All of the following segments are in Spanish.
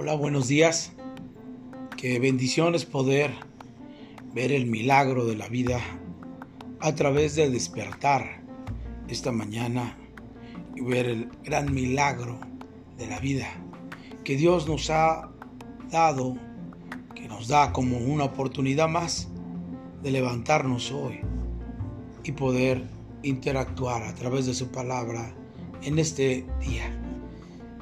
Hola, buenos días. Qué bendición es poder ver el milagro de la vida a través de despertar esta mañana y ver el gran milagro de la vida que Dios nos ha dado, que nos da como una oportunidad más de levantarnos hoy y poder interactuar a través de su palabra en este día.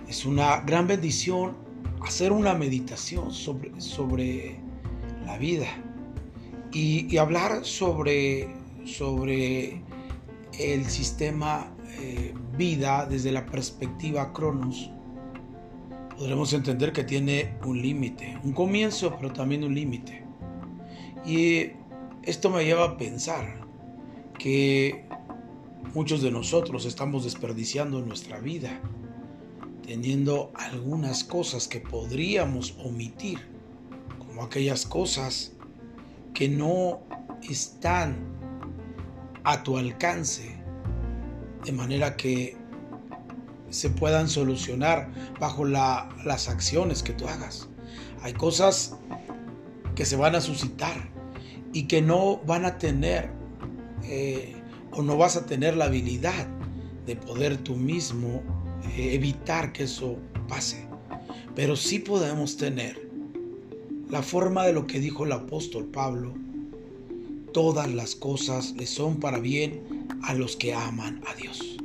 Es una gran bendición hacer una meditación sobre, sobre la vida y, hablar sobre, sobre el sistema eh, vida desde la perspectiva Cronos. Podremos entender que tiene un límite, un comienzo, pero también un límite. Y esto me lleva a pensar que muchos de nosotros estamos desperdiciando nuestra vida teniendo algunas cosas que podríamos omitir, como aquellas cosas que no están a tu alcance, de manera que se puedan solucionar bajo las acciones que tú hagas. Hay cosas que se van a suscitar y que no van a tener eh, o no vas a tener la habilidad de poder tú mismo evitar que eso pase. Pero sí podemos tener la forma de lo que dijo el apóstol Pablo. Todas las cosas le son para bien a los que aman a Dios.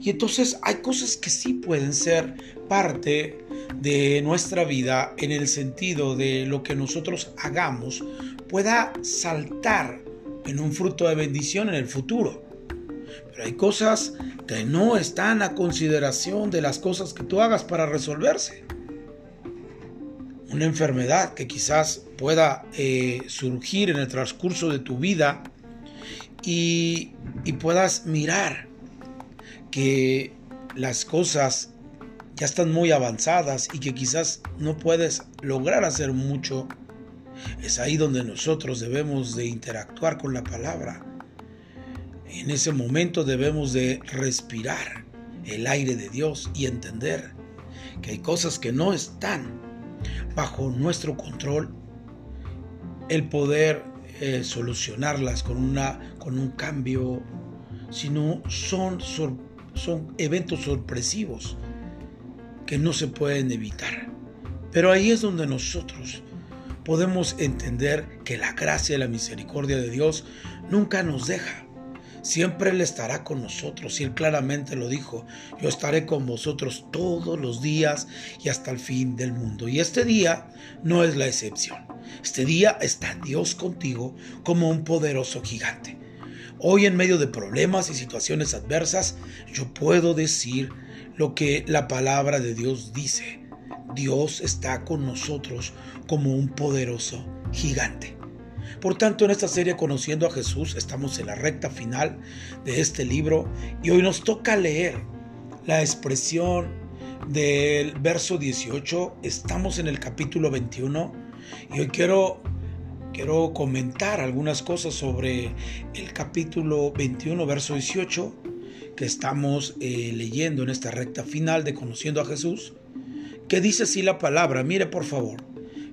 Y entonces hay cosas que sí pueden ser parte de nuestra vida en el sentido de lo que nosotros hagamos pueda saltar en un fruto de bendición en el futuro. Pero hay cosas que no están a consideración de las cosas que tú hagas para resolverse. Una enfermedad que quizás pueda eh, surgir en el transcurso de tu vida y, y puedas mirar que las cosas ya están muy avanzadas y que quizás no puedes lograr hacer mucho, es ahí donde nosotros debemos de interactuar con la palabra en ese momento debemos de respirar el aire de Dios y entender que hay cosas que no están bajo nuestro control, el poder eh, solucionarlas con, una, con un cambio, sino son, son eventos sorpresivos que no se pueden evitar. Pero ahí es donde nosotros podemos entender que la gracia y la misericordia de Dios nunca nos deja siempre Él estará con nosotros. Y Él claramente lo dijo, yo estaré con vosotros todos los días y hasta el fin del mundo. Y este día no es la excepción. Este día está Dios contigo como un poderoso gigante. Hoy en medio de problemas y situaciones adversas, yo puedo decir lo que la palabra de Dios dice. Dios está con nosotros como un poderoso gigante. Por tanto, en esta serie Conociendo a Jesús estamos en la recta final de este libro y hoy nos toca leer la expresión del verso 18. Estamos en el capítulo 21 y hoy quiero quiero comentar algunas cosas sobre el capítulo 21, verso 18, que estamos eh, leyendo en esta recta final de Conociendo a Jesús, que dice así la palabra, mire por favor,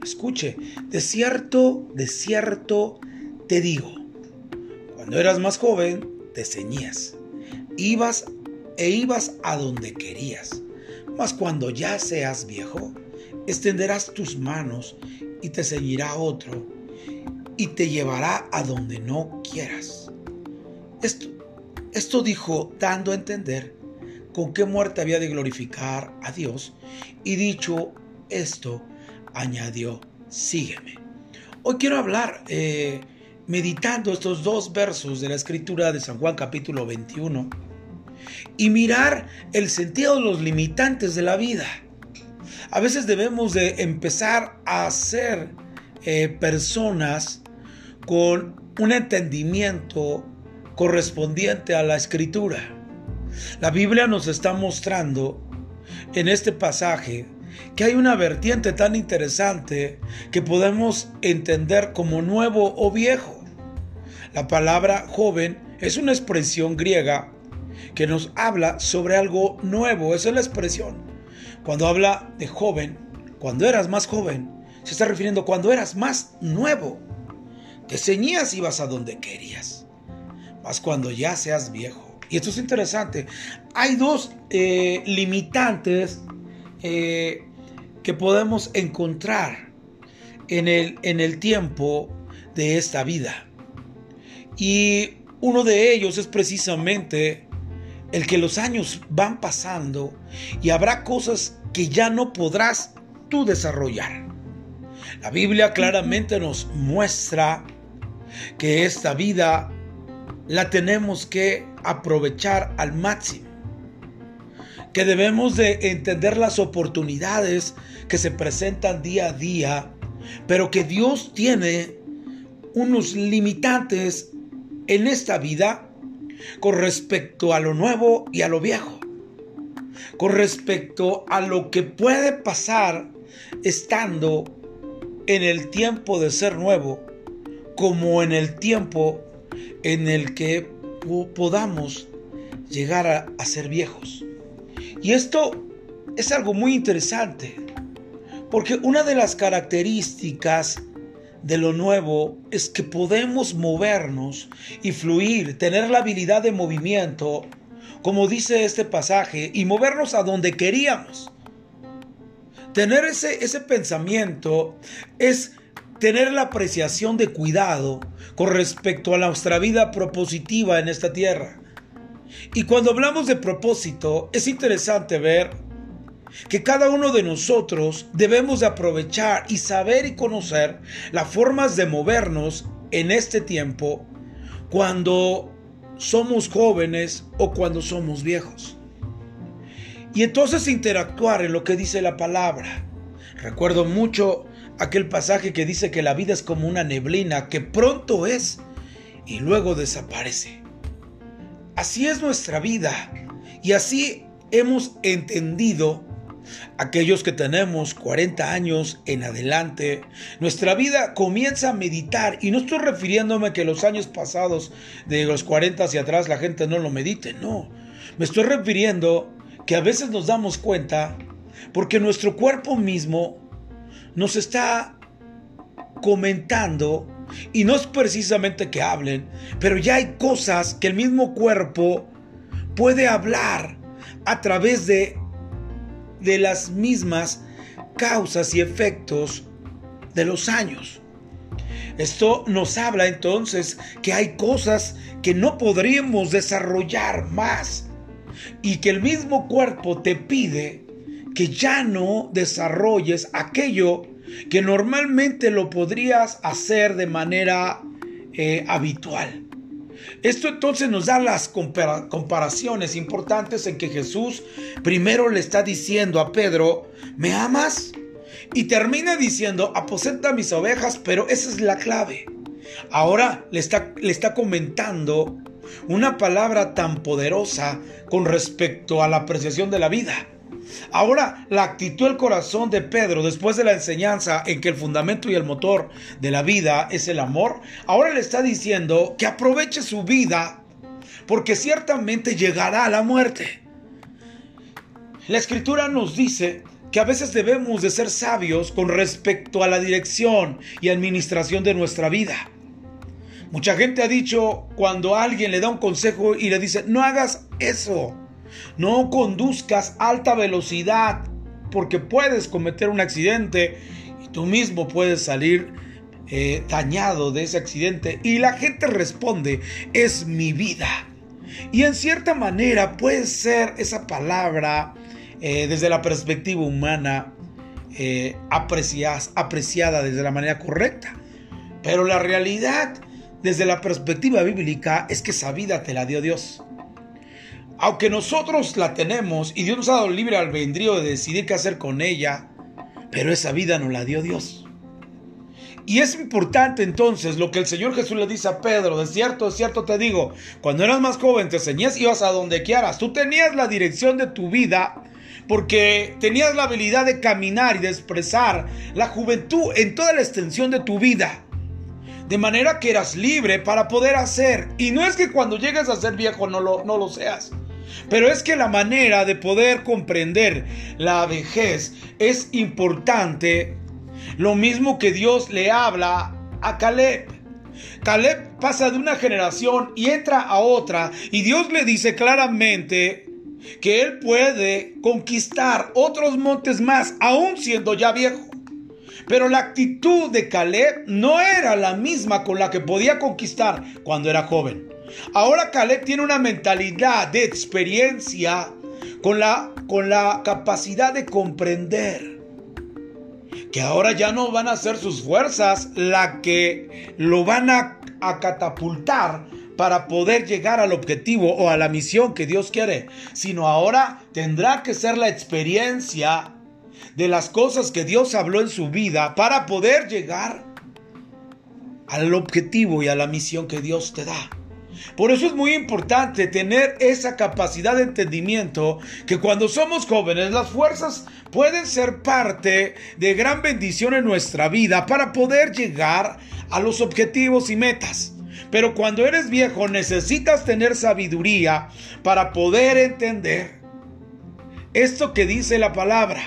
Escuche, de cierto, de cierto te digo, cuando eras más joven te ceñías, ibas e ibas a donde querías, mas cuando ya seas viejo, extenderás tus manos y te ceñirá otro y te llevará a donde no quieras. Esto, esto dijo dando a entender con qué muerte había de glorificar a Dios y dicho esto, añadió, sígueme. Hoy quiero hablar, eh, meditando estos dos versos de la escritura de San Juan capítulo 21, y mirar el sentido de los limitantes de la vida. A veces debemos de empezar a ser eh, personas con un entendimiento correspondiente a la escritura. La Biblia nos está mostrando en este pasaje que hay una vertiente tan interesante que podemos entender como nuevo o viejo. La palabra joven es una expresión griega que nos habla sobre algo nuevo, esa es la expresión. Cuando habla de joven, cuando eras más joven, se está refiriendo cuando eras más nuevo. Te ceñías y ibas a donde querías. Más cuando ya seas viejo. Y esto es interesante. Hay dos eh, limitantes eh, que podemos encontrar en el, en el tiempo de esta vida. Y uno de ellos es precisamente el que los años van pasando y habrá cosas que ya no podrás tú desarrollar. La Biblia claramente nos muestra que esta vida la tenemos que aprovechar al máximo. Que debemos de entender las oportunidades que se presentan día a día, pero que Dios tiene unos limitantes en esta vida con respecto a lo nuevo y a lo viejo, con respecto a lo que puede pasar estando en el tiempo de ser nuevo, como en el tiempo en el que podamos llegar a, a ser viejos. Y esto es algo muy interesante, porque una de las características de lo nuevo es que podemos movernos y fluir, tener la habilidad de movimiento, como dice este pasaje, y movernos a donde queríamos. Tener ese, ese pensamiento es tener la apreciación de cuidado con respecto a nuestra vida propositiva en esta tierra. Y cuando hablamos de propósito, es interesante ver que cada uno de nosotros debemos de aprovechar y saber y conocer las formas de movernos en este tiempo cuando somos jóvenes o cuando somos viejos. Y entonces interactuar en lo que dice la palabra. Recuerdo mucho aquel pasaje que dice que la vida es como una neblina que pronto es y luego desaparece. Así es nuestra vida. Y así hemos entendido Aquellos que tenemos 40 años en adelante, nuestra vida comienza a meditar. Y no estoy refiriéndome que los años pasados de los 40 hacia atrás la gente no lo medite, no. Me estoy refiriendo que a veces nos damos cuenta porque nuestro cuerpo mismo nos está comentando y no es precisamente que hablen, pero ya hay cosas que el mismo cuerpo puede hablar a través de de las mismas causas y efectos de los años. Esto nos habla entonces que hay cosas que no podríamos desarrollar más y que el mismo cuerpo te pide que ya no desarrolles aquello que normalmente lo podrías hacer de manera eh, habitual. Esto entonces nos da las comparaciones importantes en que Jesús primero le está diciendo a Pedro, ¿me amas? Y termina diciendo, aposenta mis ovejas, pero esa es la clave. Ahora le está, le está comentando una palabra tan poderosa con respecto a la apreciación de la vida. Ahora, la actitud del corazón de Pedro, después de la enseñanza en que el fundamento y el motor de la vida es el amor, ahora le está diciendo que aproveche su vida porque ciertamente llegará a la muerte. La escritura nos dice que a veces debemos de ser sabios con respecto a la dirección y administración de nuestra vida. Mucha gente ha dicho cuando alguien le da un consejo y le dice, no hagas eso. No conduzcas alta velocidad porque puedes cometer un accidente y tú mismo puedes salir eh, dañado de ese accidente. Y la gente responde, es mi vida. Y en cierta manera puede ser esa palabra eh, desde la perspectiva humana eh, apreciada desde la manera correcta. Pero la realidad desde la perspectiva bíblica es que esa vida te la dio Dios aunque nosotros la tenemos y Dios nos ha dado libre albedrío de decidir qué hacer con ella, pero esa vida nos la dio Dios. Y es importante entonces lo que el Señor Jesús le dice a Pedro, de cierto, de cierto te digo, cuando eras más joven te enseñas y ibas a donde quieras, tú tenías la dirección de tu vida porque tenías la habilidad de caminar y de expresar la juventud en toda la extensión de tu vida. De manera que eras libre para poder hacer. Y no es que cuando llegues a ser viejo no lo, no lo seas. Pero es que la manera de poder comprender la vejez es importante. Lo mismo que Dios le habla a Caleb. Caleb pasa de una generación y entra a otra y Dios le dice claramente que él puede conquistar otros montes más, aún siendo ya viejo. Pero la actitud de Caleb no era la misma con la que podía conquistar cuando era joven. Ahora Caleb tiene una mentalidad de experiencia con la, con la capacidad de comprender que ahora ya no van a ser sus fuerzas la que lo van a, a catapultar para poder llegar al objetivo o a la misión que Dios quiere, sino ahora tendrá que ser la experiencia de las cosas que Dios habló en su vida para poder llegar al objetivo y a la misión que Dios te da. Por eso es muy importante tener esa capacidad de entendimiento que cuando somos jóvenes las fuerzas pueden ser parte de gran bendición en nuestra vida para poder llegar a los objetivos y metas. Pero cuando eres viejo necesitas tener sabiduría para poder entender esto que dice la palabra.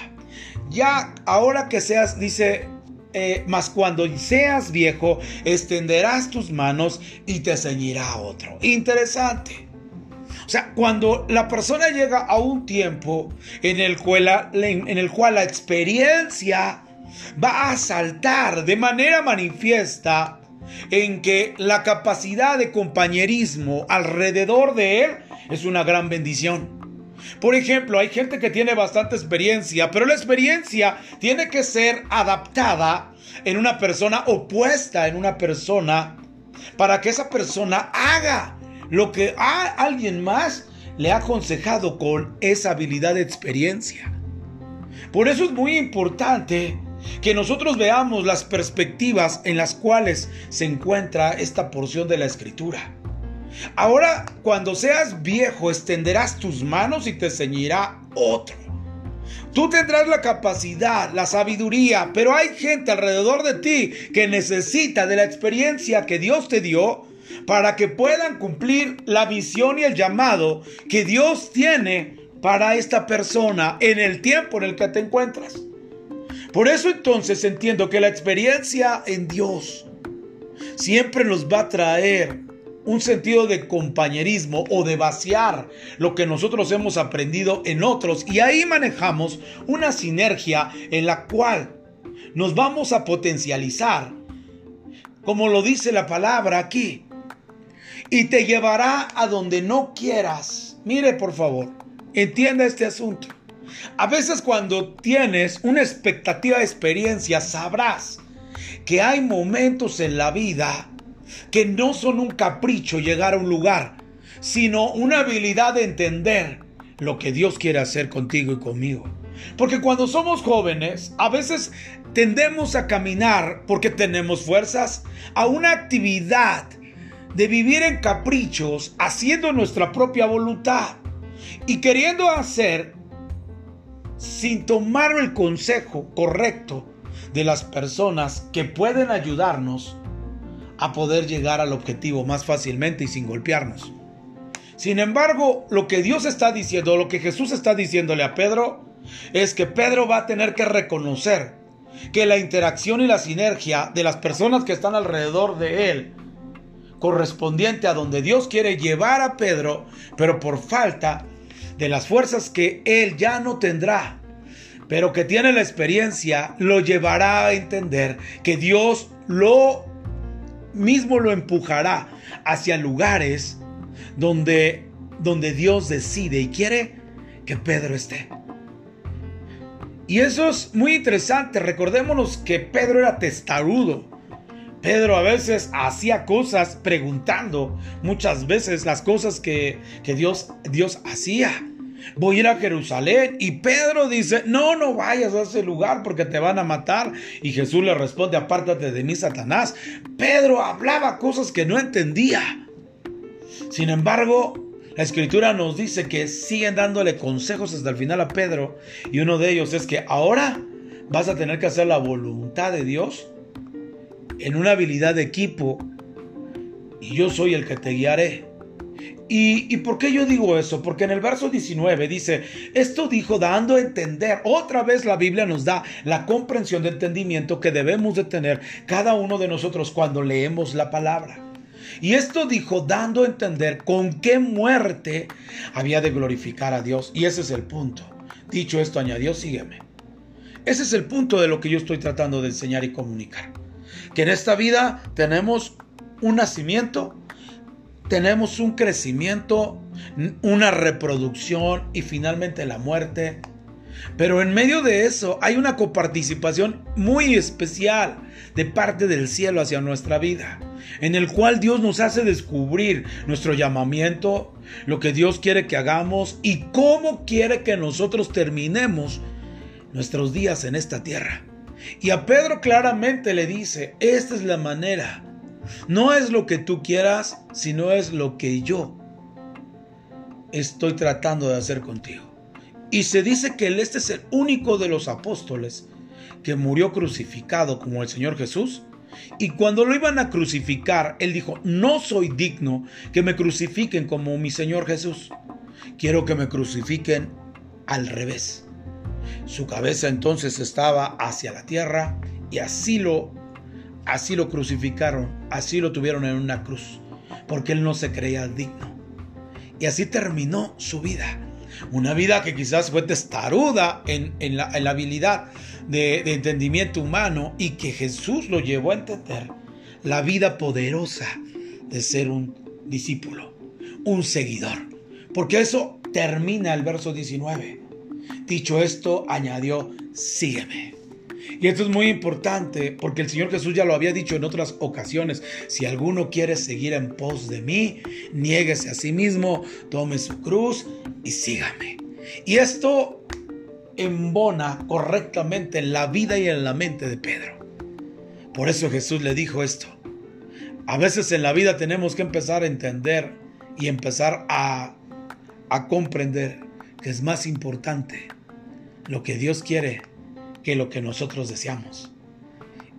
Ya ahora que seas, dice eh, mas cuando seas viejo, extenderás tus manos y te ceñirá otro. Interesante. O sea, cuando la persona llega a un tiempo en el cual, en el cual la experiencia va a saltar de manera manifiesta en que la capacidad de compañerismo alrededor de él es una gran bendición. Por ejemplo, hay gente que tiene bastante experiencia, pero la experiencia tiene que ser adaptada en una persona opuesta en una persona para que esa persona haga lo que a alguien más le ha aconsejado con esa habilidad de experiencia. Por eso es muy importante que nosotros veamos las perspectivas en las cuales se encuentra esta porción de la escritura. Ahora, cuando seas viejo, extenderás tus manos y te ceñirá otro. Tú tendrás la capacidad, la sabiduría, pero hay gente alrededor de ti que necesita de la experiencia que Dios te dio para que puedan cumplir la visión y el llamado que Dios tiene para esta persona en el tiempo en el que te encuentras. Por eso entonces entiendo que la experiencia en Dios siempre nos va a traer un sentido de compañerismo o de vaciar lo que nosotros hemos aprendido en otros y ahí manejamos una sinergia en la cual nos vamos a potencializar, como lo dice la palabra aquí, y te llevará a donde no quieras. Mire por favor, entienda este asunto. A veces cuando tienes una expectativa de experiencia sabrás que hay momentos en la vida que no son un capricho llegar a un lugar, sino una habilidad de entender lo que Dios quiere hacer contigo y conmigo. Porque cuando somos jóvenes, a veces tendemos a caminar porque tenemos fuerzas a una actividad de vivir en caprichos, haciendo nuestra propia voluntad y queriendo hacer sin tomar el consejo correcto de las personas que pueden ayudarnos a poder llegar al objetivo más fácilmente y sin golpearnos. Sin embargo, lo que Dios está diciendo, lo que Jesús está diciéndole a Pedro, es que Pedro va a tener que reconocer que la interacción y la sinergia de las personas que están alrededor de él, correspondiente a donde Dios quiere llevar a Pedro, pero por falta de las fuerzas que él ya no tendrá, pero que tiene la experiencia, lo llevará a entender que Dios lo mismo lo empujará hacia lugares donde, donde Dios decide y quiere que Pedro esté. Y eso es muy interesante. Recordémonos que Pedro era testarudo. Pedro a veces hacía cosas preguntando muchas veces las cosas que, que Dios, Dios hacía voy a ir a Jerusalén. Y Pedro dice, no, no vayas a ese lugar porque te van a matar. Y Jesús le responde, apártate de mí, Satanás. Pedro hablaba cosas que no entendía. Sin embargo, la escritura nos dice que siguen dándole consejos hasta el final a Pedro. Y uno de ellos es que ahora vas a tener que hacer la voluntad de Dios en una habilidad de equipo. Y yo soy el que te guiaré. ¿Y, ¿Y, por qué yo digo eso? Porque en el verso 19 dice, esto dijo dando a entender, otra vez la Biblia nos da la comprensión de entendimiento que debemos de tener cada uno de nosotros cuando leemos la palabra. Y esto dijo dando a entender con qué muerte había de glorificar a Dios. Y ese es el punto. Dicho esto, añadió, sígueme. Ese es el punto de lo que yo estoy tratando de enseñar y comunicar. Que en esta vida tenemos un nacimiento, tenemos un crecimiento, una reproducción y finalmente la muerte. Pero en medio de eso hay una coparticipación muy especial de parte del cielo hacia nuestra vida, en el cual Dios nos hace descubrir nuestro llamamiento, lo que Dios quiere que hagamos y cómo quiere que nosotros terminemos nuestros días en esta tierra. Y a Pedro claramente le dice, esta es la manera. No es lo que tú quieras, sino es lo que yo estoy tratando de hacer contigo. Y se dice que este es el único de los apóstoles que murió crucificado como el Señor Jesús. Y cuando lo iban a crucificar, él dijo, no soy digno que me crucifiquen como mi Señor Jesús. Quiero que me crucifiquen al revés. Su cabeza entonces estaba hacia la tierra y así lo así lo crucificaron, así lo tuvieron en una cruz, porque él no se creía digno. Y así terminó su vida. Una vida que quizás fue testaruda en, la, habilidad de, de entendimiento humano y que Jesús lo llevó a entender la vida poderosa de ser un discípulo, un seguidor. Porque eso termina el verso 19. Dicho esto, añadió, sígueme. Y esto es muy importante porque el Señor Jesús ya lo había dicho en otras ocasiones. Si alguno quiere seguir en pos de mí, niéguese a sí mismo, tome su cruz y sígame. Y esto embona correctamente en la vida y en la mente de Pedro. Por eso Jesús le dijo esto. A veces en la vida tenemos que empezar a entender y empezar a, a comprender que es más importante lo que Dios quiere que lo que nosotros deseamos.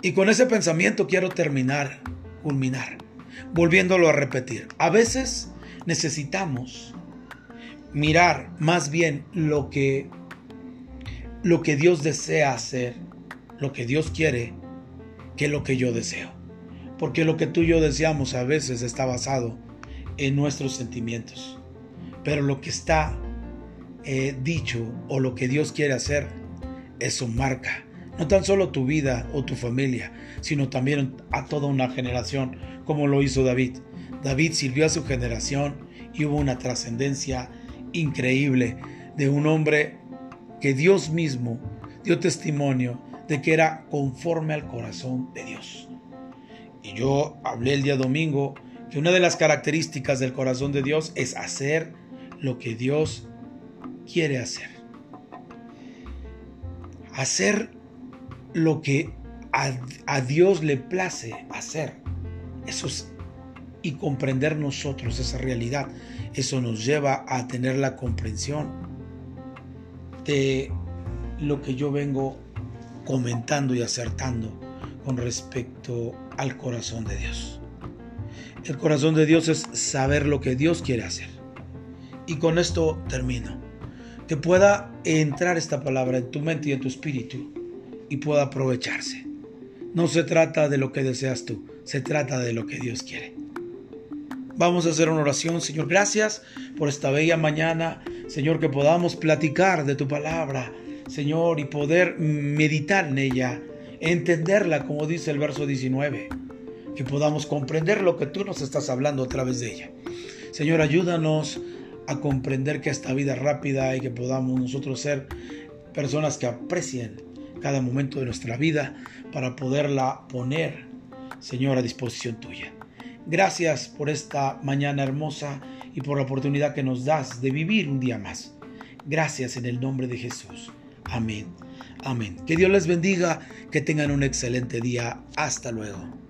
Y con ese pensamiento quiero terminar, culminar, volviéndolo a repetir. A veces necesitamos mirar más bien lo que lo que Dios desea hacer, lo que Dios quiere, que lo que yo deseo. Porque lo que tú y yo deseamos a veces está basado en nuestros sentimientos. Pero lo que está eh, dicho o lo que Dios quiere hacer eso marca no tan solo tu vida o tu familia, sino también a toda una generación, como lo hizo David. David sirvió a su generación y hubo una trascendencia increíble de un hombre que Dios mismo dio testimonio de que era conforme al corazón de Dios. Y yo hablé el día domingo que una de las características del corazón de Dios es hacer lo que Dios quiere hacer hacer lo que a, Dios le place hacer. Eso es, y comprender nosotros esa realidad. Eso nos lleva a tener la comprensión de lo que yo vengo comentando y acertando con respecto al corazón de Dios. El corazón de Dios es saber lo que Dios quiere hacer. Y con esto termino que pueda entrar esta palabra en tu mente y en tu espíritu y pueda aprovecharse. No se trata de lo que deseas tú, se trata de lo que Dios quiere. Vamos a hacer una oración, Señor. Gracias por esta bella mañana, Señor, que podamos platicar de tu palabra, Señor, y poder meditar en ella, entenderla, como dice el verso 19, que podamos comprender lo que tú nos estás hablando a través de ella. Señor, ayúdanos a comprender que esta vida es rápida y que podamos nosotros ser personas que aprecien cada momento de nuestra vida para poderla poner, Señor, a disposición tuya. Gracias por esta mañana hermosa y por la oportunidad que nos das de vivir un día más. Gracias en el nombre de Jesús. Amén. Amén. Que Dios les bendiga, que tengan un excelente día. Hasta luego.